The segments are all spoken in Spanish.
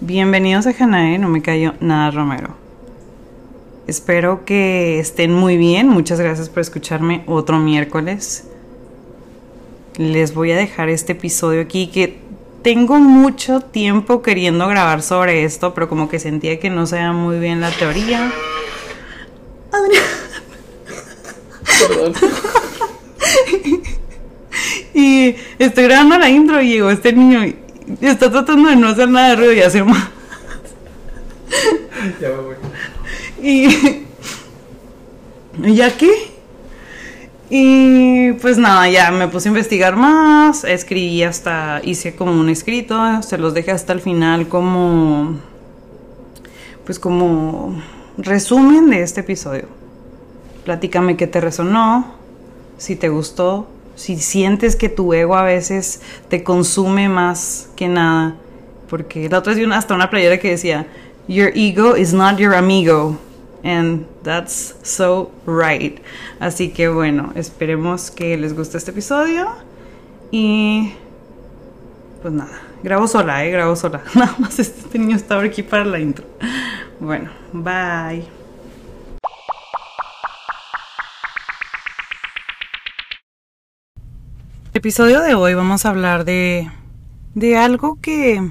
Bienvenidos a Janae, no me cayó nada Romero. Espero que estén muy bien, muchas gracias por escucharme otro miércoles. Les voy a dejar este episodio aquí que tengo mucho tiempo queriendo grabar sobre esto, pero como que sentía que no sabía muy bien la teoría. Perdón. y estoy grabando la intro y llegó este niño y está tratando de no hacer nada de ruido y hacer más. Ya voy. Y. ¿Ya qué? Y pues nada, ya me puse a investigar más, escribí hasta, hice como un escrito, se los dejé hasta el final como, pues como resumen de este episodio. Platícame qué te resonó, si te gustó, si sientes que tu ego a veces te consume más que nada. Porque la otra vez vi hasta una playera que decía, Your ego is not your amigo. And that's so right. Así que bueno, esperemos que les guste este episodio. Y pues nada, grabo sola, eh, grabo sola. Nada más este niño estaba aquí para la intro. Bueno, bye. Episodio de hoy vamos a hablar de, de algo que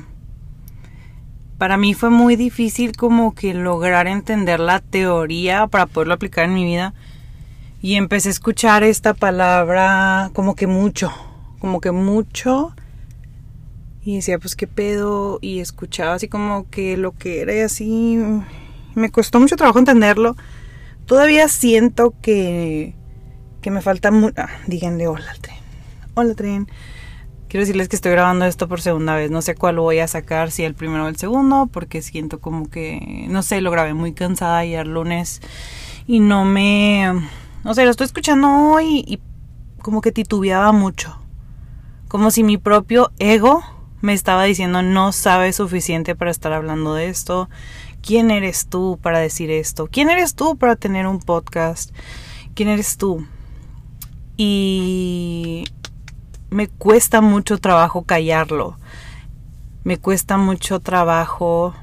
para mí fue muy difícil como que lograr entender la teoría para poderlo aplicar en mi vida. Y empecé a escuchar esta palabra como que mucho, como que mucho. Y decía, pues qué pedo. Y escuchaba así como que lo que era y así. Me costó mucho trabajo entenderlo. Todavía siento que, que me falta. Ah, díganle hola. Hola tren. Quiero decirles que estoy grabando esto por segunda vez. No sé cuál voy a sacar, si el primero o el segundo, porque siento como que, no sé, lo grabé muy cansada ayer lunes y no me... No sé, lo estoy escuchando hoy y como que titubeaba mucho. Como si mi propio ego me estaba diciendo no sabes suficiente para estar hablando de esto. ¿Quién eres tú para decir esto? ¿Quién eres tú para tener un podcast? ¿Quién eres tú? Y me cuesta mucho trabajo callarlo. Me cuesta mucho trabajo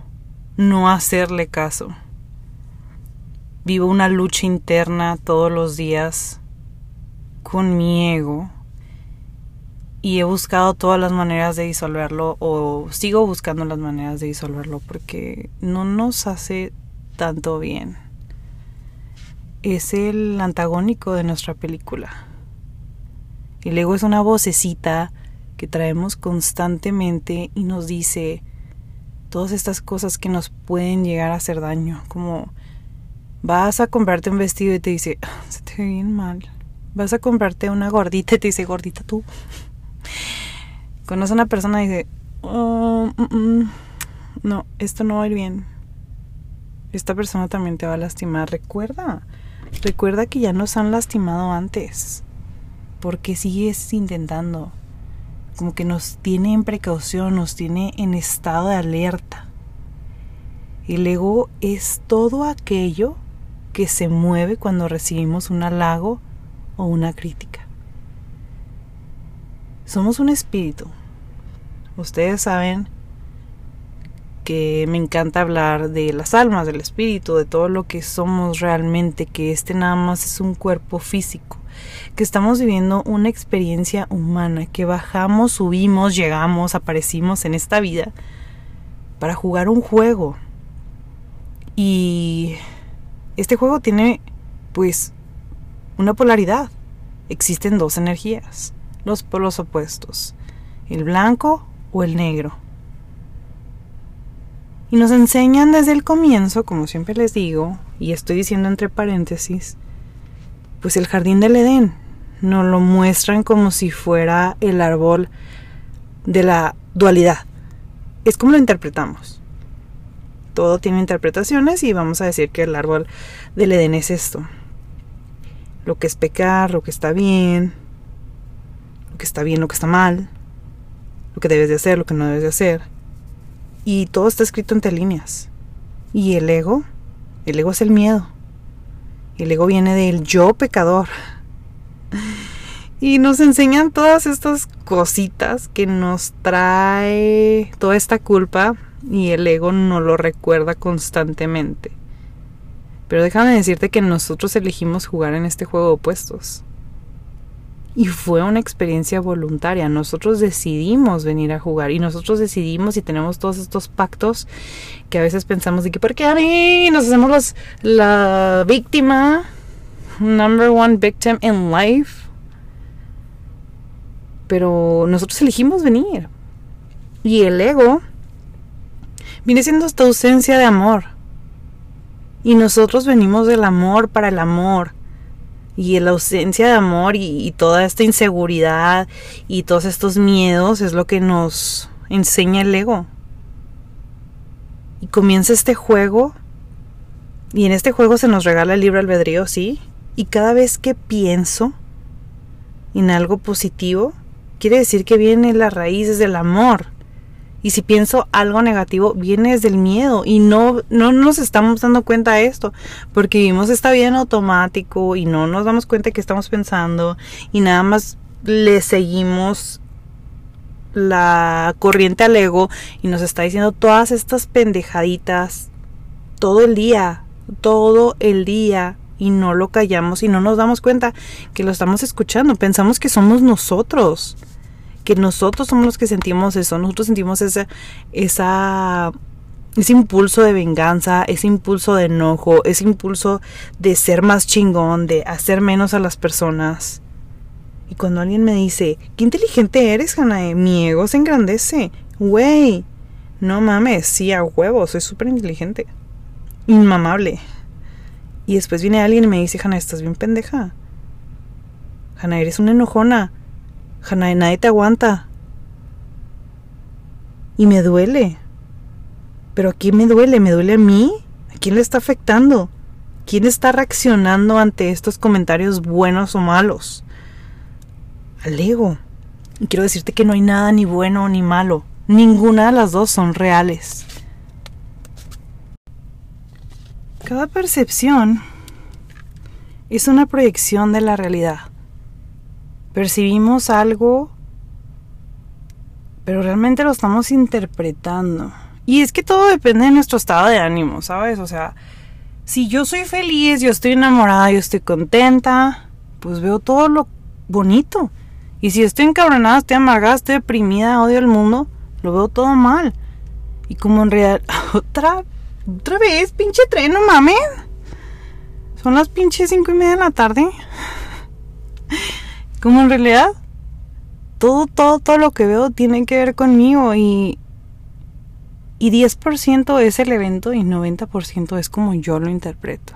no hacerle caso. Vivo una lucha interna todos los días con mi ego y he buscado todas las maneras de disolverlo o sigo buscando las maneras de disolverlo porque no nos hace tanto bien. Es el antagónico de nuestra película. El ego es una vocecita que traemos constantemente y nos dice todas estas cosas que nos pueden llegar a hacer daño, como vas a comprarte un vestido y te dice, ah, se te ve bien mal. Vas a comprarte una gordita y te dice, gordita tú. Conoce a una persona y dice, oh, no, esto no va a ir bien. Esta persona también te va a lastimar. Recuerda, recuerda que ya nos han lastimado antes porque sigues intentando. Como que nos tiene en precaución, nos tiene en estado de alerta. El ego es todo aquello que se mueve cuando recibimos un halago o una crítica. Somos un espíritu. Ustedes saben que me encanta hablar de las almas, del espíritu, de todo lo que somos realmente, que este nada más es un cuerpo físico que estamos viviendo una experiencia humana, que bajamos, subimos, llegamos, aparecimos en esta vida para jugar un juego. Y este juego tiene pues una polaridad. Existen dos energías, los polos opuestos, el blanco o el negro. Y nos enseñan desde el comienzo, como siempre les digo, y estoy diciendo entre paréntesis, pues el jardín del Edén. Nos lo muestran como si fuera el árbol de la dualidad. Es como lo interpretamos. Todo tiene interpretaciones y vamos a decir que el árbol del Edén es esto. Lo que es pecar, lo que está bien, lo que está bien, lo que está mal, lo que debes de hacer, lo que no debes de hacer. Y todo está escrito entre líneas. Y el ego, el ego es el miedo. El ego viene del yo pecador. Y nos enseñan todas estas cositas que nos trae toda esta culpa. y el ego no lo recuerda constantemente. Pero déjame decirte que nosotros elegimos jugar en este juego de opuestos. Y fue una experiencia voluntaria. Nosotros decidimos venir a jugar y nosotros decidimos y tenemos todos estos pactos que a veces pensamos de que, ¿por qué a mí nos hacemos los, la víctima? Number one victim in life. Pero nosotros elegimos venir. Y el ego viene siendo esta ausencia de amor. Y nosotros venimos del amor para el amor. Y la ausencia de amor y, toda esta inseguridad y todos estos miedos es lo que nos enseña el ego. Y comienza este juego. Y en este juego se nos regala el libre albedrío, sí. Y cada vez que pienso en algo positivo, quiere decir que viene la raíz del amor. Y si pienso algo negativo, viene desde el miedo. Y no, no nos estamos dando cuenta de esto. Porque vivimos esta vida en automático y no nos damos cuenta que estamos pensando. Y nada más le seguimos la corriente al ego y nos está diciendo todas estas pendejaditas todo el día, todo el día y no lo callamos y no nos damos cuenta que lo estamos escuchando, pensamos que somos nosotros que nosotros somos los que sentimos eso, nosotros sentimos ese, esa, ese impulso de venganza, ese impulso de enojo, ese impulso de ser más chingón, de hacer menos a las personas. Y cuando alguien me dice, qué inteligente eres, Hanae, mi ego se engrandece. Güey, no mames, sí, a huevo, soy súper inteligente. Inmamable. Y después viene alguien y me dice, Hanae, estás bien pendeja. Hanae, eres una enojona. Hanae, nadie te aguanta. Y me duele. Pero ¿a quién me duele? ¿Me duele a mí? ¿A quién le está afectando? ¿Quién está reaccionando ante estos comentarios buenos o malos? Al ego. Y quiero decirte que no hay nada ni bueno ni malo. Ninguna de las dos son reales. Cada percepción es una proyección de la realidad percibimos algo, pero realmente lo estamos interpretando. Y es que todo depende de nuestro estado de ánimo, ¿sabes? O sea, si yo soy feliz, yo estoy enamorada, yo estoy contenta, pues veo todo lo bonito. Y si estoy encabronada, estoy amargada, estoy deprimida, odio el mundo, lo veo todo mal. Y como en realidad, otra, otra vez, pinche tren, no mames. Son las pinches cinco y media de la tarde. Como en realidad todo, todo, todo lo que veo tiene que ver conmigo y, y 10% es el evento y 90% es como yo lo interpreto.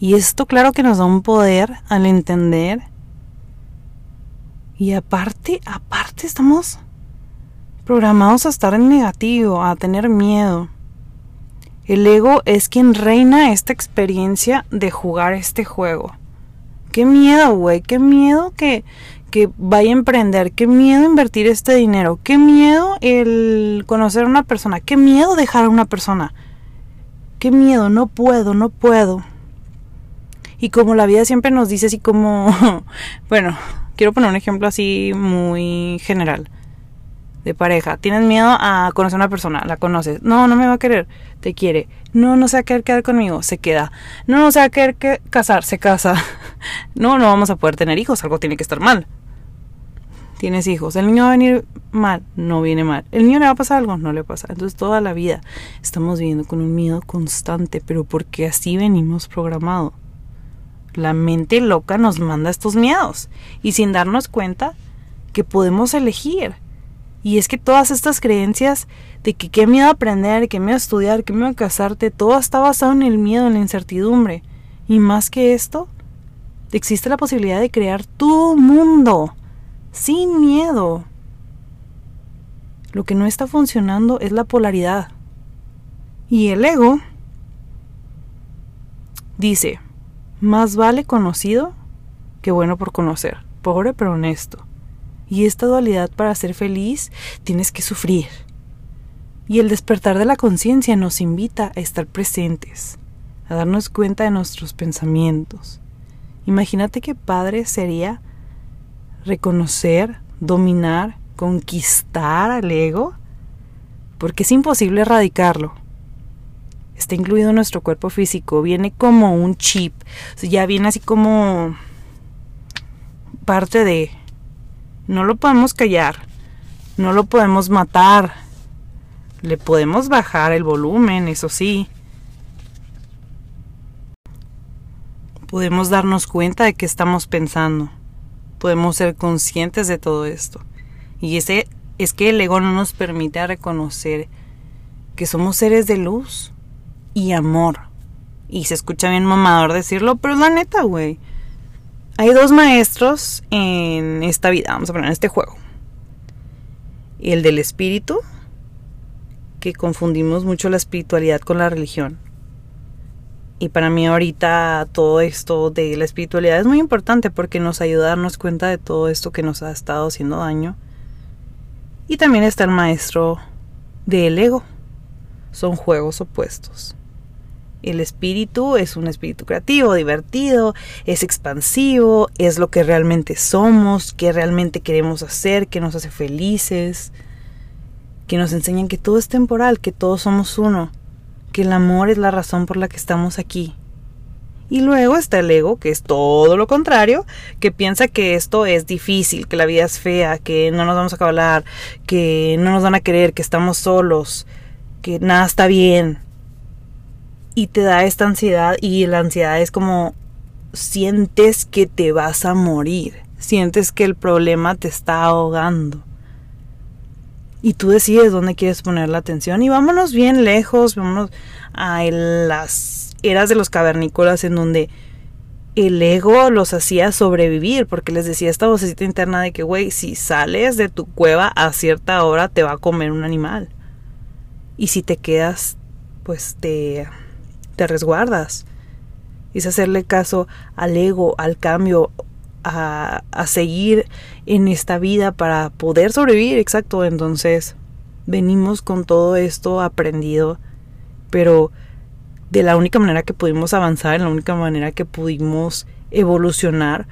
Y esto claro que nos da un poder al entender. Y aparte, aparte estamos programados a estar en negativo, a tener miedo. El ego es quien reina esta experiencia de jugar este juego. Qué miedo, güey, qué miedo que, que vaya a emprender, qué miedo invertir este dinero, qué miedo el conocer a una persona, qué miedo dejar a una persona, qué miedo, no puedo, no puedo. Y como la vida siempre nos dice así como, bueno, quiero poner un ejemplo así muy general de pareja. Tienes miedo a conocer a una persona, la conoces. No, no me va a querer, te quiere. No, no se va a querer quedar conmigo, se queda. No, no se va a querer casar, se casa. No, no vamos a poder tener hijos, algo tiene que estar mal. Tienes hijos, el niño va a venir mal, no viene mal. El niño le va a pasar algo, no le pasa. Entonces toda la vida estamos viviendo con un miedo constante, pero porque así venimos programados. La mente loca nos manda estos miedos y sin darnos cuenta que podemos elegir y es que todas estas creencias de que qué miedo aprender, qué miedo estudiar, qué miedo casarte, todo está basado en el miedo, en la incertidumbre. Y más que esto, existe la posibilidad de crear tu mundo sin miedo. Lo que no está funcionando es la polaridad. Y el ego dice, más vale conocido que bueno por conocer, pobre pero honesto. Y esta dualidad para ser feliz tienes que sufrir. Y el despertar de la conciencia nos invita a estar presentes, a darnos cuenta de nuestros pensamientos. Imagínate qué padre sería reconocer, dominar, conquistar al ego porque es imposible erradicarlo. Está incluido en nuestro cuerpo físico, viene como un chip, ya viene así como parte de... No lo podemos callar, no lo podemos matar, le podemos bajar el volumen, eso sí. Podemos darnos cuenta de que estamos pensando, podemos ser conscientes de todo esto. Y ese es que el ego no nos permite reconocer que somos seres de luz y amor. Y se escucha bien mamador decirlo, pero la neta, güey. Hay dos maestros en esta vida, vamos a poner en este juego. El del espíritu, que confundimos mucho la espiritualidad con la religión. Y para mí ahorita todo esto de la espiritualidad es muy importante porque nos ayuda a darnos cuenta de todo esto que nos ha estado haciendo daño y también está el maestro del ego. Son juegos opuestos. El espíritu es un espíritu creativo, divertido, es expansivo, es lo que realmente somos, que realmente queremos hacer, que nos hace felices, que nos enseñan que todo es temporal, que todos somos uno, que el amor es la razón por la que estamos aquí. Y luego está el ego, que es todo lo contrario, que piensa que esto es difícil, que la vida es fea, que no nos vamos a hablar, que no nos van a querer, que estamos solos, que nada está bien. Y te da esta ansiedad y la ansiedad es como sientes que te vas a morir, sientes que el problema te está ahogando. Y tú decides dónde quieres poner la atención y vámonos bien lejos, vámonos a las eras de los cavernícolas en donde el ego los hacía sobrevivir, porque les decía esta vocecita interna de que, güey, si sales de tu cueva a cierta hora te va a comer un animal. Y si te quedas, pues te, te resguardas. Es hacerle caso al ego, al cambio, a, a seguir en esta vida para poder sobrevivir, exacto. Entonces, venimos con todo esto aprendido, pero de la única manera que pudimos avanzar, en la única manera que pudimos evolucionar,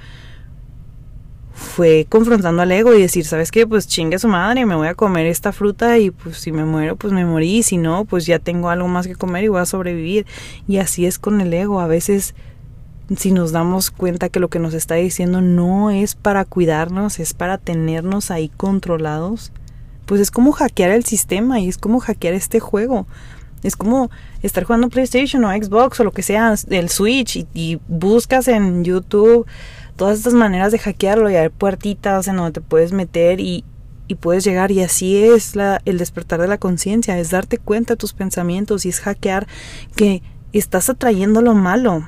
fue confrontando al ego y decir, ¿sabes qué? Pues chingue su madre, me voy a comer esta fruta y pues si me muero, pues me morí, si no, pues ya tengo algo más que comer y voy a sobrevivir. Y así es con el ego, a veces si nos damos cuenta que lo que nos está diciendo no es para cuidarnos, es para tenernos ahí controlados, pues es como hackear el sistema y es como hackear este juego. Es como estar jugando PlayStation o Xbox o lo que sea, el Switch, y, buscas en YouTube todas estas maneras de hackearlo y hay puertitas en donde te puedes meter y, y puedes llegar. Y así es la, el despertar de la conciencia, es darte cuenta de tus pensamientos y es hackear que estás atrayendo lo malo.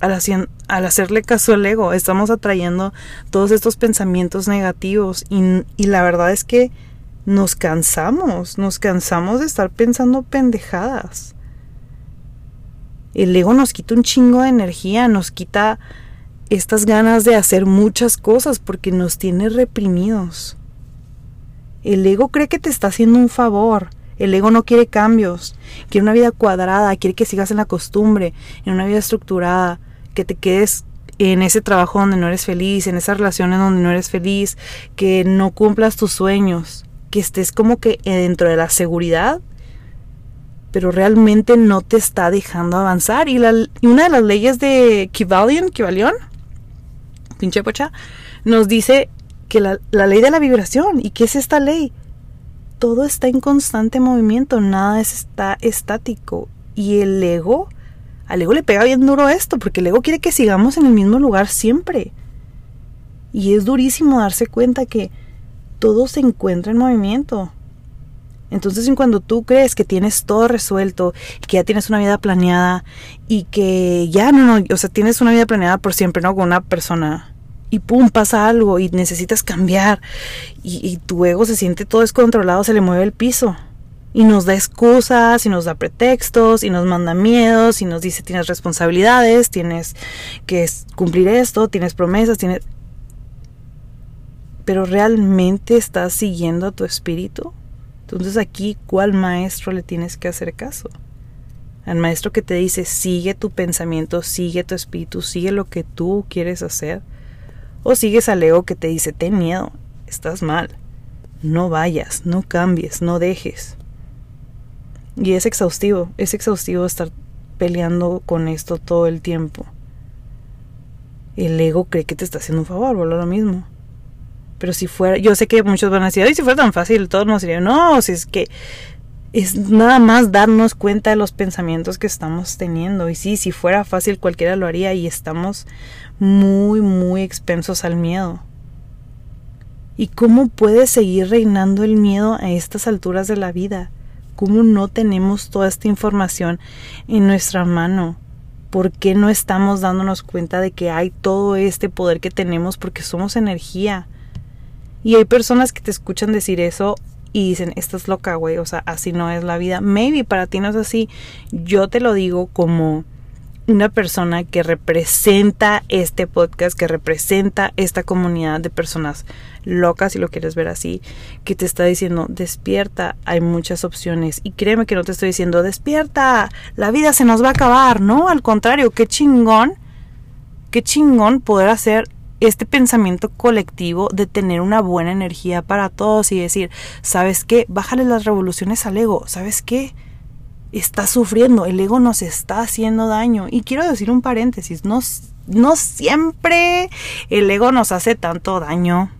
Al, hacerle caso al ego, estamos atrayendo todos estos pensamientos negativos y, y la verdad es que nos cansamos, nos cansamos de estar pensando pendejadas. El ego nos quita un chingo de energía, nos quita estas ganas de hacer muchas cosas porque nos tiene reprimidos. El ego cree que te está haciendo un favor. El ego no quiere cambios, quiere una vida cuadrada, quiere que sigas en la costumbre, en una vida estructurada, que te quedes en ese trabajo donde no eres feliz, en esas relaciones donde no eres feliz, que no cumplas tus sueños que estés como que dentro de la seguridad, pero realmente no te está dejando avanzar. Y, la, una de las leyes de Kivalion, Kivalion, pinche pocha, nos dice que la, la ley de la vibración. ¿Y qué es esta ley? Todo está en constante movimiento, nada está estático. Y el ego, al ego le pega bien duro esto, porque el ego quiere que sigamos en el mismo lugar siempre. Y es durísimo darse cuenta que todo se encuentra en movimiento. Entonces, cuando tú crees que tienes todo resuelto, que ya tienes una vida planeada y que ya no, no, o sea, tienes una vida planeada por siempre, ¿no? Con una persona y pum, pasa algo y necesitas cambiar y, y tu ego se siente todo descontrolado, se le mueve el piso y nos da excusas y nos da pretextos y nos manda miedos y nos dice tienes responsabilidades, tienes que cumplir esto, tienes promesas, tienes pero realmente estás siguiendo a tu espíritu. Entonces aquí, ¿cuál maestro le tienes que hacer caso? Al maestro que te dice, sigue tu pensamiento, sigue tu espíritu, sigue lo que tú quieres hacer. O sigues al ego que te dice, ten miedo, estás mal, no vayas, no cambies, no dejes. Y es exhaustivo, es exhaustivo estar peleando con esto todo el tiempo. El ego cree que te está haciendo un favor, o lo mismo. Pero si fuera, yo sé que muchos van a decir, ay, si fuera tan fácil, todos nos dirían, no, si es que es nada más darnos cuenta de los pensamientos que estamos teniendo. Y sí, si fuera fácil cualquiera lo haría y estamos muy, muy expensos al miedo. ¿Y cómo puede seguir reinando el miedo a estas alturas de la vida? ¿Cómo no tenemos toda esta información en nuestra mano? ¿Por qué no estamos dándonos cuenta de que hay todo este poder que tenemos porque somos energía? Y hay personas que te escuchan decir eso y dicen, estás loca, güey, o sea, así no es la vida. Maybe para ti no es así. Yo te lo digo como una persona que representa este podcast, que representa esta comunidad de personas locas, si lo quieres ver así, que te está diciendo, despierta, hay muchas opciones. Y créeme que no te estoy diciendo, despierta, la vida se nos va a acabar, no, al contrario, qué chingón, qué chingón poder hacer este pensamiento colectivo de tener una buena energía para todos y decir, ¿sabes qué? Bájale las revoluciones al ego, ¿sabes qué? Está sufriendo, el ego nos está haciendo daño. Y quiero decir un paréntesis, no, no siempre el ego nos hace tanto daño.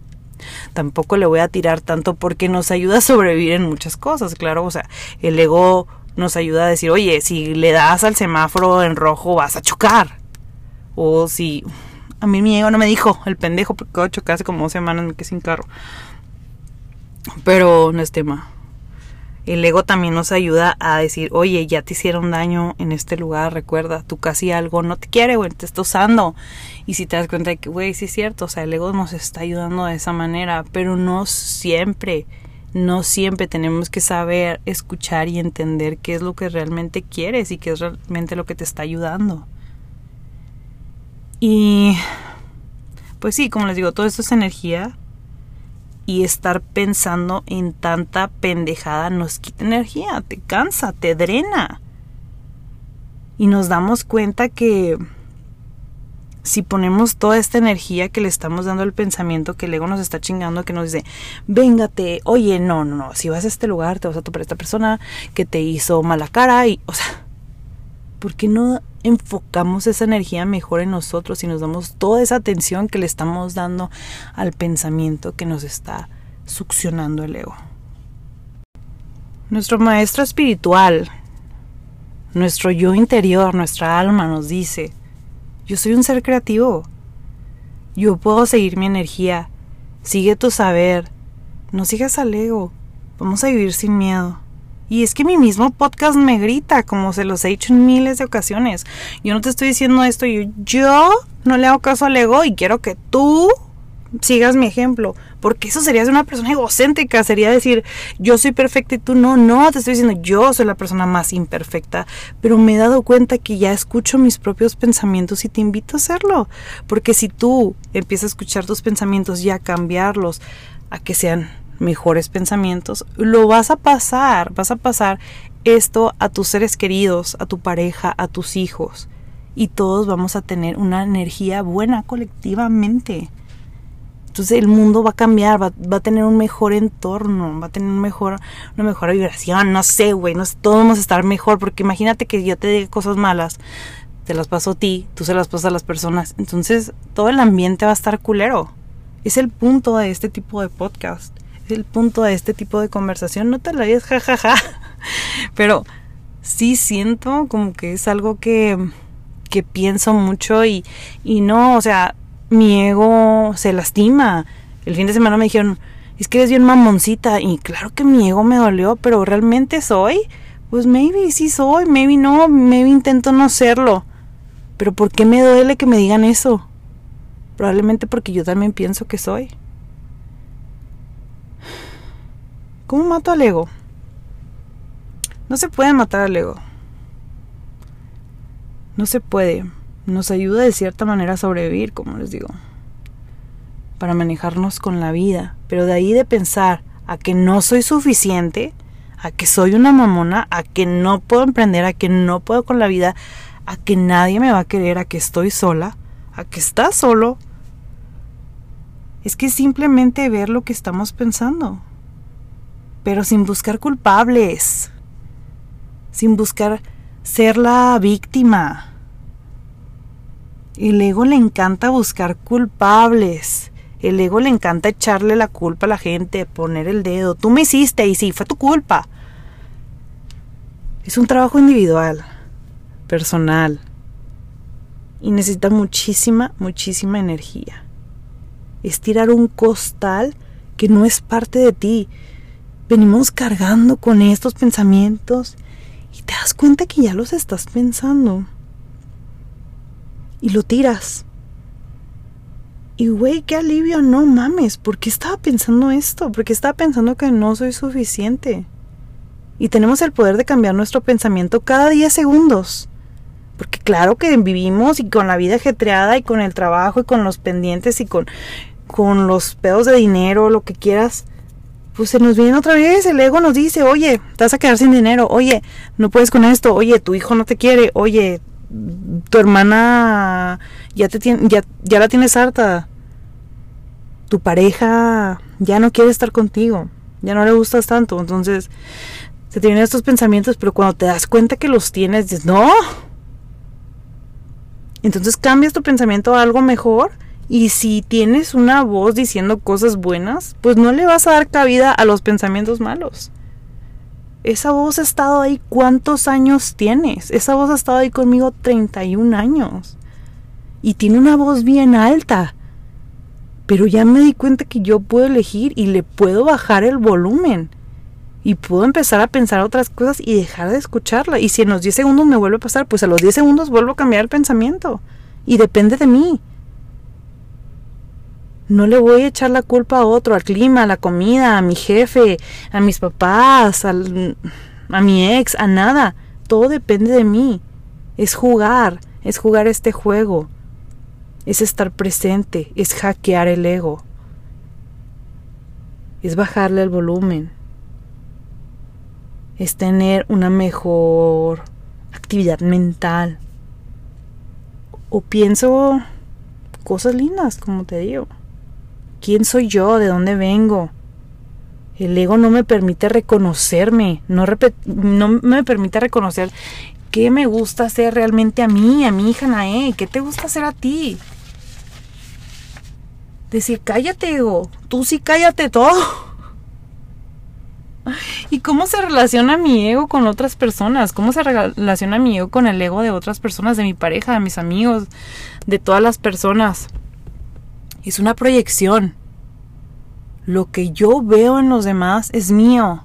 Tampoco le voy a tirar tanto porque nos ayuda a sobrevivir en muchas cosas, claro, o sea, el ego nos ayuda a decir, oye, si le das al semáforo en rojo vas a chocar. O si a mí mi ego no me dijo, el pendejo, porque de chocar hace como dos semanas me sin carro. Pero no es tema. El ego también nos ayuda a decir, oye, ya te hicieron daño en este lugar, recuerda, tú casi algo no te quiere, güey, te está usando. Y si te das cuenta de que, güey, sí es cierto, o sea, el ego nos está ayudando de esa manera, pero no siempre, no siempre tenemos que saber escuchar y entender qué es lo que realmente quieres y qué es realmente lo que te está ayudando. Y pues sí, como les digo, todo esto es energía y estar pensando en tanta pendejada nos quita energía, te cansa, te drena. Y nos damos cuenta que si ponemos toda esta energía que le estamos dando al pensamiento, que el ego nos está chingando, que nos dice, véngate, oye, no, no, no, si vas a este lugar, te vas a topar a esta persona que te hizo mala cara y, o sea, ¿por qué no enfocamos esa energía mejor en nosotros y nos damos toda esa atención que le estamos dando al pensamiento que nos está succionando el ego? Nuestro maestro espiritual, nuestro yo interior, nuestra alma nos dice, yo soy un ser creativo, yo puedo seguir mi energía, sigue tu saber, no sigas al ego, vamos a vivir sin miedo. Y es que mi mismo podcast me grita, como se los he dicho en miles de ocasiones. Yo no te estoy diciendo esto, yo, yo no le hago caso al ego y quiero que tú sigas mi ejemplo. Porque eso sería ser una persona egocéntrica, sería decir, yo soy perfecta y tú no, no, te estoy diciendo, yo soy la persona más imperfecta, pero me he dado cuenta que ya escucho mis propios pensamientos y te invito a hacerlo. Porque si tú empiezas a escuchar tus pensamientos y a cambiarlos a que sean mejores pensamientos, lo vas a pasar, vas a pasar esto a tus seres queridos, a tu pareja, a tus hijos. Y todos vamos a tener una energía buena colectivamente. Entonces el mundo va a cambiar, va, a tener un mejor entorno, va a tener un mejor, una mejor vibración, no sé, güey, no todos vamos a estar mejor, porque imagínate que yo te diga cosas malas, te las paso a ti, tú se las pasas a las personas, entonces todo el ambiente va a estar culero. Es el punto de este tipo de podcast el punto de este tipo de conversación. No te la digas jajaja, pero sí siento como que es algo que, que pienso mucho y, y no, o sea, mi ego se lastima. El fin de semana me dijeron, es que eres bien mamoncita y claro que mi ego me dolió, pero realmente soy. Pues maybe sí soy, maybe no, maybe intento no serlo. Pero ¿por qué me duele que me digan eso? Probablemente porque yo también pienso que soy. ¿Cómo mato al ego? No se puede matar al ego. No se puede. Nos ayuda de cierta manera a sobrevivir, como les digo. Para manejarnos con la vida. Pero de ahí de pensar a que no soy suficiente, a que soy una mamona, a que no puedo emprender, a que no puedo con la vida, a que nadie me va a querer, a que estoy sola, a que estás solo. Es que simplemente ver lo que estamos pensando pero sin buscar culpables. sin buscar ser la víctima. El ego le encanta buscar culpables. El ego le encanta echarle la culpa a la gente, poner el dedo. Tú me hiciste y sí, fue tu culpa. Es un trabajo individual, personal. Y necesita muchísima, muchísima energía. Es tirar un costal que no es parte de ti. Venimos cargando con estos pensamientos y te das cuenta que ya los estás pensando. Y lo tiras. Y güey, qué alivio, no mames, ¿por qué estaba pensando esto? ¿Por qué estaba pensando que no soy suficiente? Y tenemos el poder de cambiar nuestro pensamiento cada 10 segundos. Porque claro que vivimos y con la vida ajetreada y con el trabajo y con los pendientes y con con los pedos de dinero, lo que quieras, pues se nos viene otra vez, el ego nos dice, oye, te vas a quedar sin dinero, oye, no puedes con esto, oye, tu hijo no te quiere, oye, tu hermana ya te tiene, ya, ya la tienes harta, tu pareja ya no quiere estar contigo, ya no le gustas tanto, entonces se te vienen estos pensamientos, pero cuando te das cuenta que los tienes, dices, no. Entonces cambias tu pensamiento a algo mejor y si tienes una voz diciendo cosas buenas, pues no le vas a dar cabida a los pensamientos malos. Esa voz ha estado ahí, ¿cuántos años tienes? Esa voz ha estado ahí conmigo 31 años. Y tiene una voz bien alta. Pero ya me di cuenta que yo puedo elegir y le puedo bajar el volumen. Y puedo empezar a pensar otras cosas y dejar de escucharla. Y si en los 10 segundos me vuelve a pasar, pues a los 10 segundos vuelvo a cambiar el pensamiento. Y depende de mí. No le voy a echar la culpa a otro, al clima, a la comida, a mi jefe, a mis papás, a mi ex, a nada. Todo depende de mí. Es jugar, es jugar este juego. Es estar presente, es hackear el ego. Es bajarle el volumen. Es tener una mejor actividad mental. O pienso cosas lindas, como te digo. ¿Quién soy yo? ¿De dónde vengo? El ego no me permite reconocerme, no, me permite reconocer qué me gusta hacer realmente a mí, a mi hija Nae, qué te gusta hacer a ti. Decir, cállate, ego, tú sí cállate todo. ¿Y cómo se relaciona mi ego con otras personas? ¿Cómo se relaciona mi ego con el ego de otras personas, de mi pareja, de mis amigos, de todas las personas? es una proyección. Lo que yo veo en los demás es mío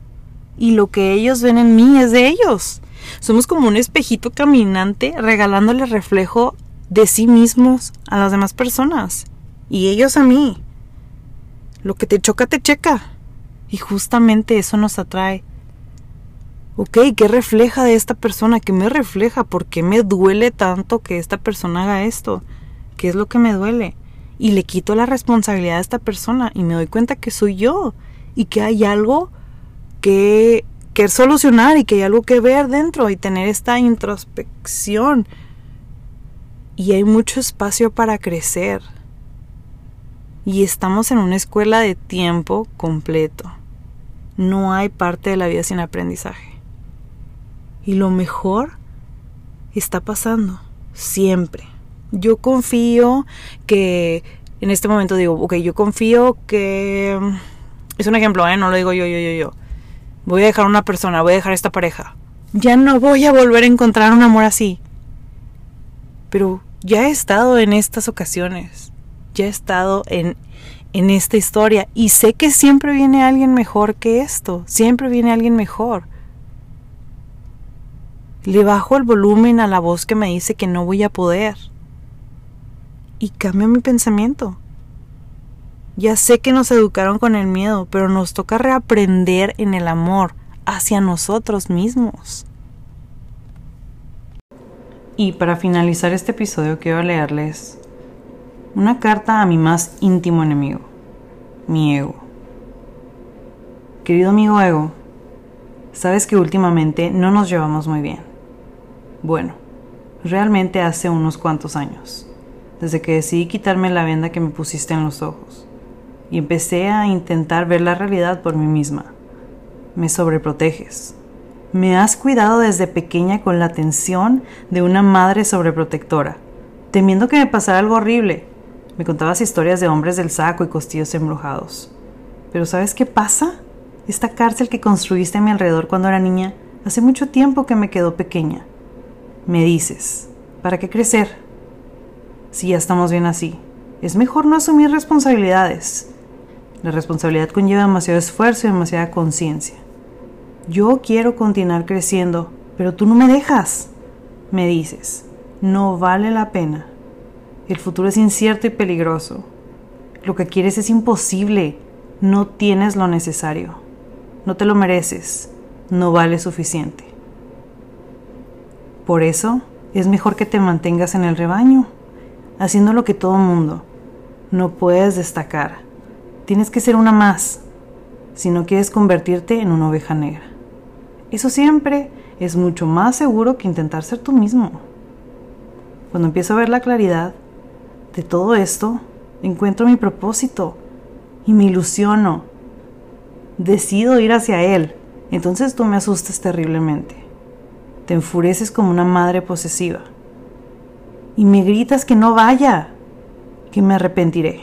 y lo que ellos ven en mí es de ellos. Somos como un espejito caminante regalándole reflejo de sí mismos a las demás personas y ellos a mí. Lo que te choca, te checa. Y justamente eso nos atrae. Ok, ¿qué refleja de esta persona? ¿Qué me refleja? ¿Por qué me duele tanto que esta persona haga esto? ¿Qué es lo que me duele? Y le quito la responsabilidad a esta persona y me doy cuenta que soy yo y que hay algo que, que solucionar y que hay algo que ver dentro y tener esta introspección. Y hay mucho espacio para crecer. Y estamos en una escuela de tiempo completo. No hay parte de la vida sin aprendizaje. Y lo mejor está pasando siempre yo confío que en este momento digo, ok, yo confío que... Es un ejemplo, ¿eh? No lo digo yo, yo, yo, yo. Voy a dejar una persona, voy a dejar esta pareja. Ya no voy a volver a encontrar un amor así. Pero ya he estado en estas ocasiones. Ya he estado en, en esta historia. Y sé que siempre viene alguien mejor que esto. Siempre viene alguien mejor. Le bajo el volumen a la voz que me dice que no voy a poder y cambio mi pensamiento. Ya sé que nos educaron con el miedo, pero nos toca reaprender en el amor hacia nosotros mismos. Y para finalizar este episodio quiero leerles una carta a mi más íntimo enemigo, mi ego. Querido amigo ego, sabes que últimamente no nos llevamos muy bien. Bueno, realmente hace unos cuantos años desde que decidí quitarme la venda que me pusiste en los ojos y empecé a intentar ver la realidad por mí misma. Me sobreproteges, Me has cuidado desde pequeña con la atención de una madre sobreprotectora, temiendo que me pasara algo horrible. Me contabas historias de hombres del saco y costillos embrujados. Pero ¿sabes qué pasa? Esta cárcel que construiste a mi alrededor cuando era niña, hace mucho tiempo que me quedó pequeña. Me dices, ¿para qué crecer? Si ya estamos bien así, es mejor no asumir responsabilidades. La responsabilidad conlleva demasiado esfuerzo y demasiada conciencia. Yo quiero continuar creciendo, pero tú no me dejas. Me dices, no vale la pena. El futuro es incierto y peligroso. Lo que quieres es imposible. No tienes lo necesario. No te lo mereces. No vale suficiente. Por eso es mejor que te mantengas en el rebaño, haciendo lo que todo mundo. No puedes destacar. Tienes que ser una más si no quieres convertirte en una oveja negra. Eso siempre es mucho más seguro que intentar ser tú mismo. Cuando empiezo a ver la claridad de todo esto, encuentro mi propósito y me ilusiono. Decido ir hacia él. Entonces tú me asustas terriblemente. Te enfureces como una madre posesiva. Y me gritas que no vaya, que me arrepentiré.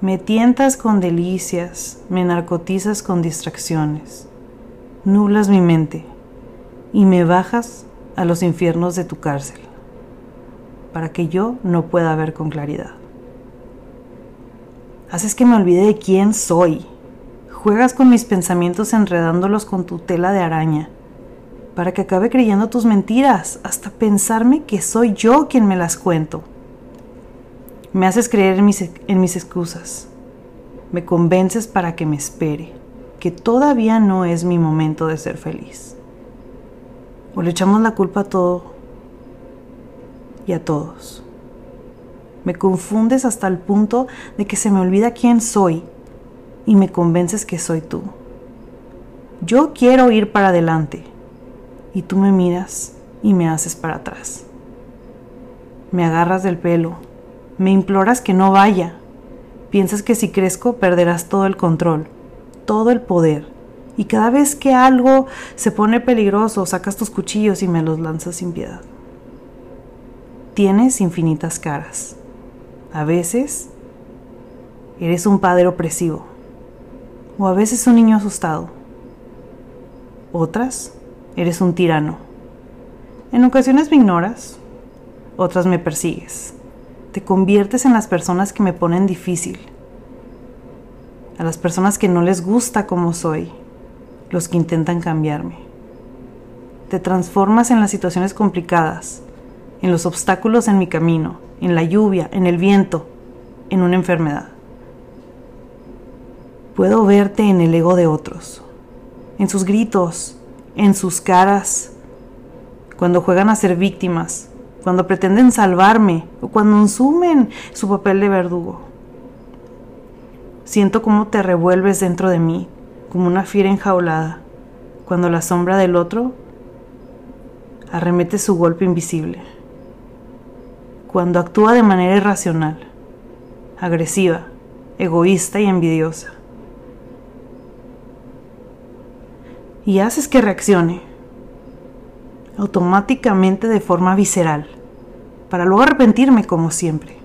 Me tientas con delicias, me narcotizas con distracciones nublas mi mente y me bajas a los infiernos de tu cárcel, para que yo no pueda ver con claridad. Haces que me olvide de quién soy. Juegas con mis pensamientos enredándolos con tu tela de araña, para que acabe creyendo tus mentiras, hasta pensarme que soy yo quien me las cuento. Me haces creer en mis, en mis excusas. Me convences para que me espere que todavía no es mi momento de ser feliz. O le echamos la culpa a todo y a todos. Me confundes hasta el punto de que se me olvida quién soy y me convences que soy tú. Yo quiero ir para adelante y tú me miras y me haces para atrás. Me agarras del pelo, me imploras que no vaya. Piensas que si crezco perderás todo el control todo el poder. Y cada vez que algo se pone peligroso, sacas tus cuchillos y me los lanzas sin piedad. Tienes infinitas caras. A veces eres un padre opresivo. O a veces un niño asustado. Otras, eres un tirano. En ocasiones me ignoras, otras me persigues. Te conviertes en las personas que me ponen difícil a las personas que no les gusta como soy, los que intentan cambiarme. Te transformas en las situaciones complicadas, en los obstáculos en mi camino, en la lluvia, en el viento, en una enfermedad. Puedo verte en el ego de otros, en sus gritos, en sus caras, cuando juegan a ser víctimas, cuando pretenden salvarme o cuando asumen su papel de verdugo. Siento cómo te revuelves dentro de mí, como una fiera enjaulada, cuando la sombra del otro arremete su golpe invisible. Cuando actúa de manera irracional, agresiva, egoísta y envidiosa. Y haces que reaccione automáticamente de forma visceral, para luego arrepentirme como siempre.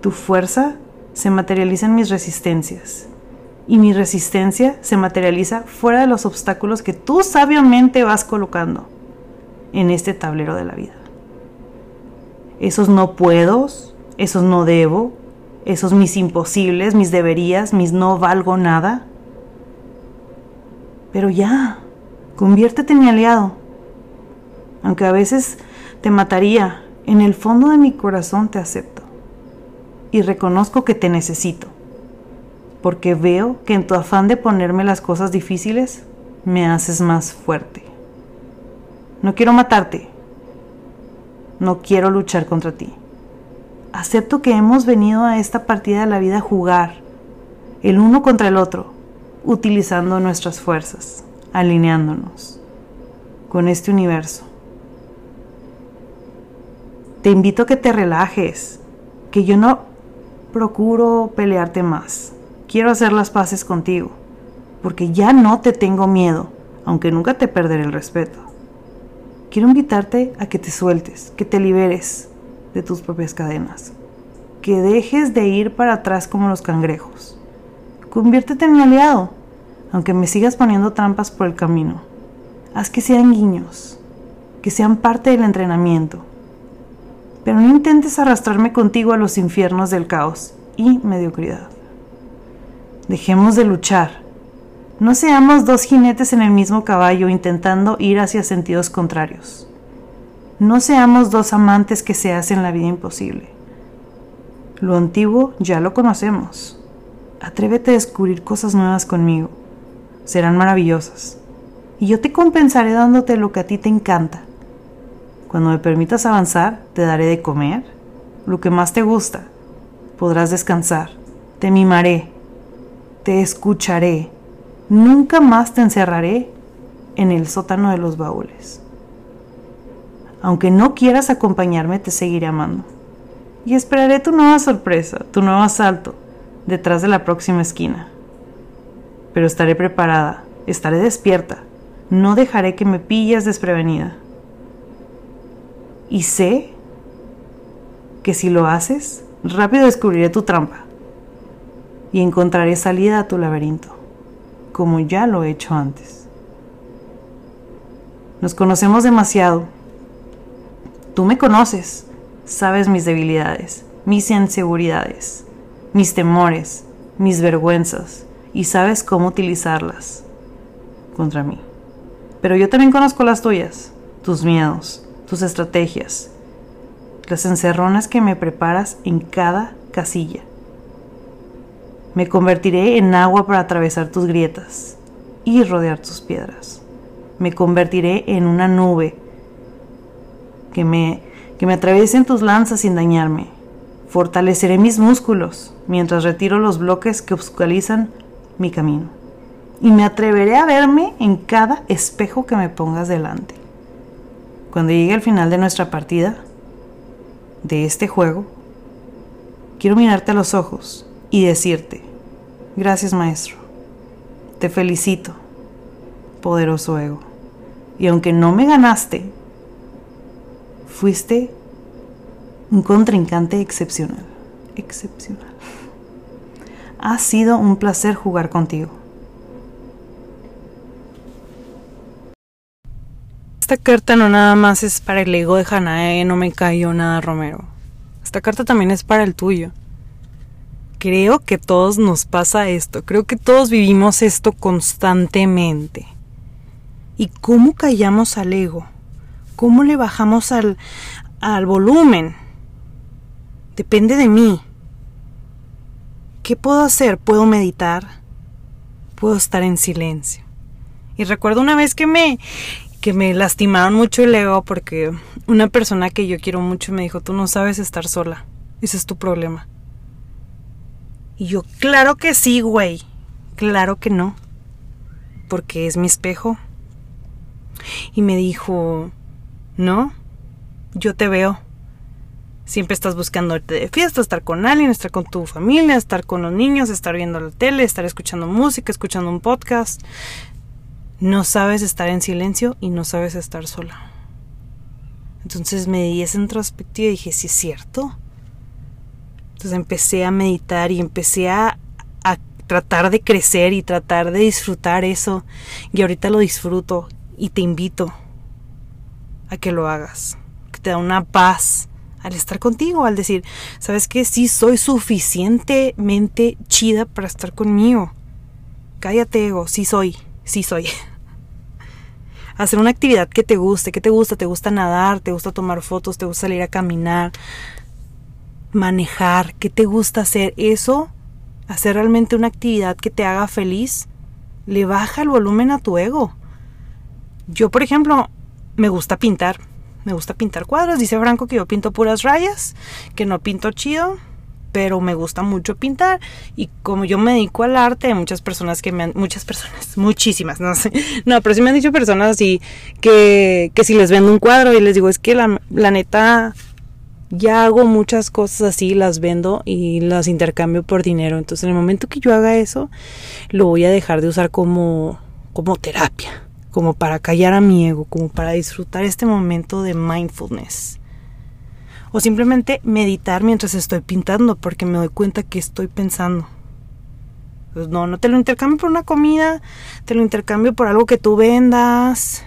Tu fuerza se materializan mis resistencias. Y mi resistencia se materializa fuera de los obstáculos que tú sabiamente vas colocando en este tablero de la vida. Esos no puedo, esos no debo, esos mis imposibles, mis deberías, mis no valgo nada. Pero ya, conviértete en mi aliado. Aunque a veces te mataría, en el fondo de mi corazón te acepto y reconozco que te necesito, porque veo que en tu afán de ponerme las cosas difíciles, me haces más fuerte. No quiero matarte, no quiero luchar contra ti. Acepto que hemos venido a esta partida de la vida a jugar, el uno contra el otro, utilizando nuestras fuerzas, alineándonos con este universo. Te invito a que te relajes, que yo no procuro pelearte más. Quiero hacer las paces contigo, porque ya no te tengo miedo, aunque nunca te perderé el respeto. Quiero invitarte a que te sueltes, que te liberes de tus propias cadenas, que dejes de ir para atrás como los cangrejos. Conviértete en un aliado, aunque me sigas poniendo trampas por el camino. Haz que sean guiños, que sean parte del entrenamiento. Pero no intentes arrastrarme contigo a los infiernos del caos y mediocridad. Dejemos de luchar. No seamos dos jinetes en el mismo caballo intentando ir hacia sentidos contrarios. No seamos dos amantes que se hacen la vida imposible. Lo antiguo ya lo conocemos. Atrévete a descubrir cosas nuevas conmigo. Serán maravillosas. Y yo te compensaré dándote lo que a ti te encanta. Cuando me permitas avanzar, te daré de comer, lo que más te gusta. Podrás descansar. Te mimaré te escucharé, nunca más te encerraré en el sótano de los baúles. Aunque no quieras acompañarme, te seguiré amando. Y esperaré tu nueva sorpresa, tu nuevo asalto, detrás de la próxima esquina. Pero estaré preparada, estaré despierta, no dejaré que me pilles desprevenida. Y sé que si lo haces, rápido descubriré tu trampa y encontraré salida a tu laberinto, como ya lo he hecho antes. Nos conocemos demasiado. Tú me conoces, sabes mis debilidades, mis inseguridades, mis temores, mis vergüenzas y sabes cómo utilizarlas contra mí. Pero yo también conozco las tuyas, tus miedos, tus estrategias, las encerronas que me preparas en cada casilla me convertiré en agua para atravesar tus grietas y rodear tus piedras. Me convertiré en una nube que me, que me atraviesen tus lanzas sin dañarme. Fortaleceré mis músculos mientras retiro los bloques que obscurizan mi camino. Y me atreveré a verme en cada espejo que me pongas delante. Cuando llegue al final de nuestra partida, de este juego, quiero mirarte a los ojos y decirte, gracias maestro, te felicito, poderoso ego. Y aunque no me ganaste, fuiste un contrincante excepcional, excepcional. Ha sido un placer jugar contigo. Esta carta no nada más es para el ego de Hanae, no me cayó nada Romero. Esta carta también es para el tuyo creo que todos nos pasa esto, creo que todos vivimos esto constantemente. ¿Y cómo callamos al ego? ¿Cómo le bajamos al, al volumen? Depende de mí. ¿Qué puedo hacer? ¿Puedo meditar? ¿Puedo estar en silencio? Y recuerdo una vez que me, que me lastimaron mucho el ego porque una persona que yo quiero mucho me dijo, tú no sabes estar sola. Ese es tu problema. Y yo, claro que sí, güey. Claro que no. Porque es mi espejo. Y me dijo, no, yo te veo. Siempre estás buscando irte de fiesta, estar con alguien, estar con tu familia, estar con los niños, estar viendo la tele, estar escuchando música, escuchando un podcast. No sabes estar en silencio y no sabes estar sola. Entonces me di esa introspectiva y dije, sí es cierto. Entonces empecé a meditar y empecé a, tratar de crecer y tratar de disfrutar eso. Y ahorita lo disfruto y te invito a que lo hagas. Que te da una paz al estar contigo, al decir, ¿sabes qué? Sí, soy suficientemente chida para estar conmigo. Cállate, ego, sí soy, sí soy. Hacer una actividad que te guste, que te gusta, te gusta nadar, te gusta tomar fotos, te gusta salir a caminar, manejar, qué te gusta hacer, eso, hacer realmente una actividad que te haga feliz, le baja el volumen a tu ego. Yo, por ejemplo, me gusta pintar, me gusta pintar cuadros, dice Franco que yo pinto puras rayas, que no pinto chido, pero me gusta mucho pintar. Y como yo me dedico al arte, muchas personas que me han, muchas personas, muchísimas, no sé, no, pero sí me han dicho personas así que, que si les vendo un cuadro y les digo, es que la, la neta, ya hago muchas cosas así, las vendo y las intercambio por dinero. Entonces, en el momento que yo haga eso, lo voy a dejar de usar como, como terapia, como para callar a mi ego, como para disfrutar este momento de mindfulness. O simplemente meditar mientras estoy pintando porque me doy cuenta que estoy pensando. Pues no, no te lo intercambio por una comida, te lo intercambio por algo que tú vendas,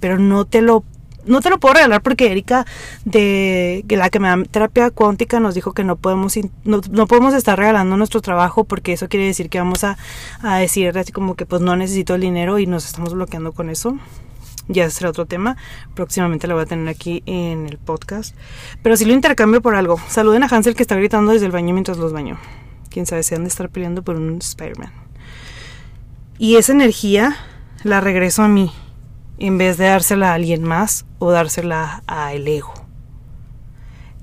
pero no te lo no te lo puedo regalar porque Erika de la que me da terapia cuántica nos dijo que no podemos no, podemos estar regalando nuestro trabajo porque eso quiere decir que vamos a, a decir así como que pues no necesito el dinero y nos estamos bloqueando con eso. Ya será otro tema. Próximamente lo voy a tener aquí en el podcast. Pero si lo intercambio por algo. Saluden a Hansel que está gritando desde el baño mientras los baño. Quién sabe si han de estar peleando por un Spider-Man. Y esa energía la regreso a mí en vez de dársela a alguien más o dársela a el ego.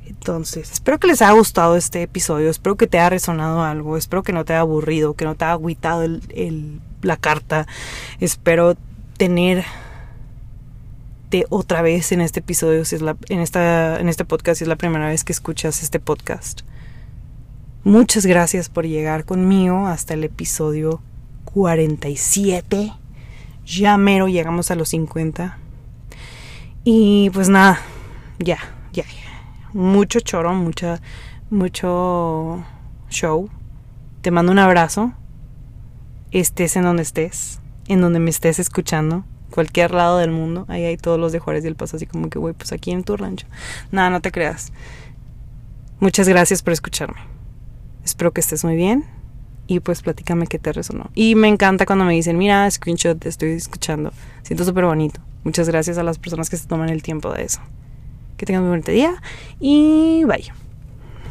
Entonces, espero que les haya gustado este episodio, espero que te haya resonado algo, espero que no te haya aburrido, que no te haya agüitado la carta, espero tener de otra vez en este episodio, si es en, esta, en este podcast, si es la primera vez que escuchas este podcast. Muchas gracias por llegar conmigo hasta el episodio 47 ya mero llegamos a los 50. Y pues nada, ya, ya, Mucho choro, mucha, mucho show. Te mando un abrazo. Estés en donde estés, en donde me estés escuchando, cualquier lado del mundo. Ahí hay todos los de Juárez y el Paso, así como que, güey, pues aquí en tu rancho. Nada, no te creas. Muchas gracias por escucharme. Espero que estés muy bien y pues platícame qué te resonó. Y me encanta cuando me dicen, mira, screenshot, te estoy escuchando. Siento súper bonito. Muchas gracias a las personas que se toman el tiempo de eso. Que tengan un buen día y bye.